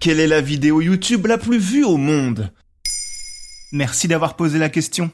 Quelle est la vidéo YouTube la plus vue au monde? Merci d'avoir posé la question.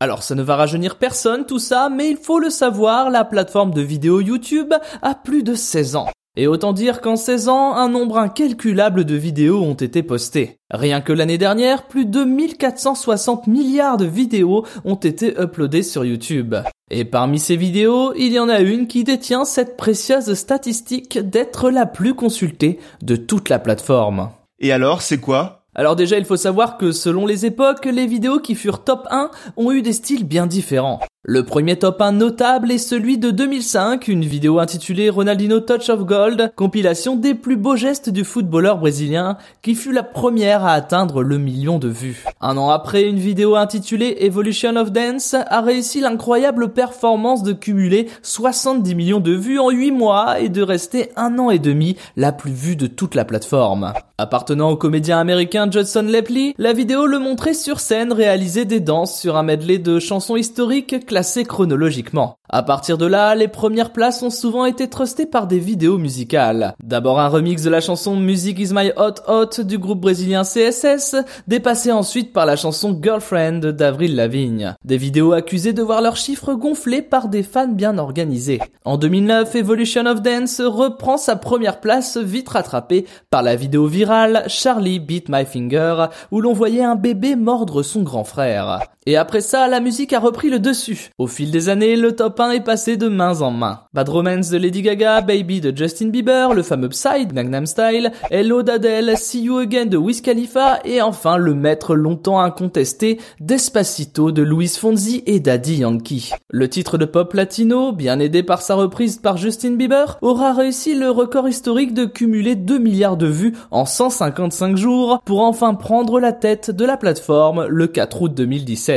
Alors ça ne va rajeunir personne tout ça, mais il faut le savoir, la plateforme de vidéo YouTube a plus de 16 ans. Et autant dire qu'en 16 ans, un nombre incalculable de vidéos ont été postées. Rien que l'année dernière, plus de 1460 milliards de vidéos ont été uploadées sur YouTube. Et parmi ces vidéos, il y en a une qui détient cette précieuse statistique d'être la plus consultée de toute la plateforme. Et alors, c'est quoi? Alors déjà, il faut savoir que selon les époques, les vidéos qui furent top 1 ont eu des styles bien différents. Le premier top 1 notable est celui de 2005, une vidéo intitulée Ronaldinho Touch of Gold, compilation des plus beaux gestes du footballeur brésilien, qui fut la première à atteindre le million de vues. Un an après, une vidéo intitulée Evolution of Dance a réussi l'incroyable performance de cumuler 70 millions de vues en 8 mois et de rester un an et demi la plus vue de toute la plateforme. Appartenant au comédien américain Judson Lepley, la vidéo le montrait sur scène réaliser des danses sur un medley de chansons historiques classé chronologiquement. À partir de là, les premières places ont souvent été trustées par des vidéos musicales. D'abord un remix de la chanson Music is my hot hot du groupe brésilien CSS, dépassé ensuite par la chanson Girlfriend d'Avril Lavigne. Des vidéos accusées de voir leurs chiffres gonflés par des fans bien organisés. En 2009, Evolution of Dance reprend sa première place vite rattrapée par la vidéo virale Charlie Beat My Finger où l'on voyait un bébé mordre son grand frère. Et après ça, la musique a repris le dessus. Au fil des années, le top 1 est passé de main en main. Bad Romance de Lady Gaga, Baby de Justin Bieber, le fameux Psy Gangnam Style, Hello d'Adele, See You Again de Wiz Khalifa et enfin le maître longtemps incontesté Despacito de Luis Fonzi et Daddy Yankee. Le titre de pop latino, bien aidé par sa reprise par Justin Bieber, aura réussi le record historique de cumuler 2 milliards de vues en 155 jours pour enfin prendre la tête de la plateforme le 4 août 2017.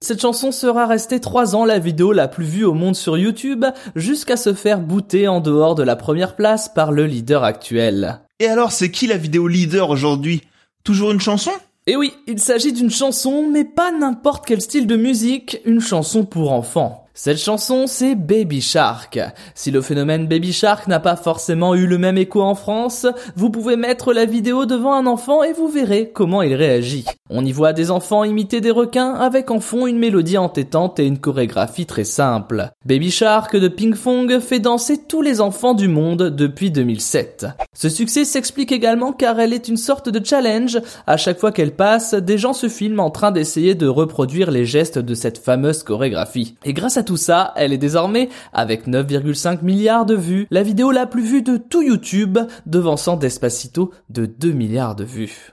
Cette chanson sera restée 3 ans la vidéo la plus vue au monde sur YouTube, jusqu'à se faire booter en dehors de la première place par le leader actuel. Et alors, c'est qui la vidéo leader aujourd'hui? Toujours une chanson? Eh oui, il s'agit d'une chanson, mais pas n'importe quel style de musique, une chanson pour enfants. Cette chanson, c'est Baby Shark. Si le phénomène Baby Shark n'a pas forcément eu le même écho en France, vous pouvez mettre la vidéo devant un enfant et vous verrez comment il réagit. On y voit des enfants imiter des requins avec en fond une mélodie entêtante et une chorégraphie très simple. Baby Shark de Ping Fong fait danser tous les enfants du monde depuis 2007. Ce succès s'explique également car elle est une sorte de challenge. À chaque fois qu'elle passe, des gens se filment en train d'essayer de reproduire les gestes de cette fameuse chorégraphie. Et grâce à tout ça, elle est désormais, avec 9,5 milliards de vues, la vidéo la plus vue de tout YouTube, devançant Despacito de 2 milliards de vues.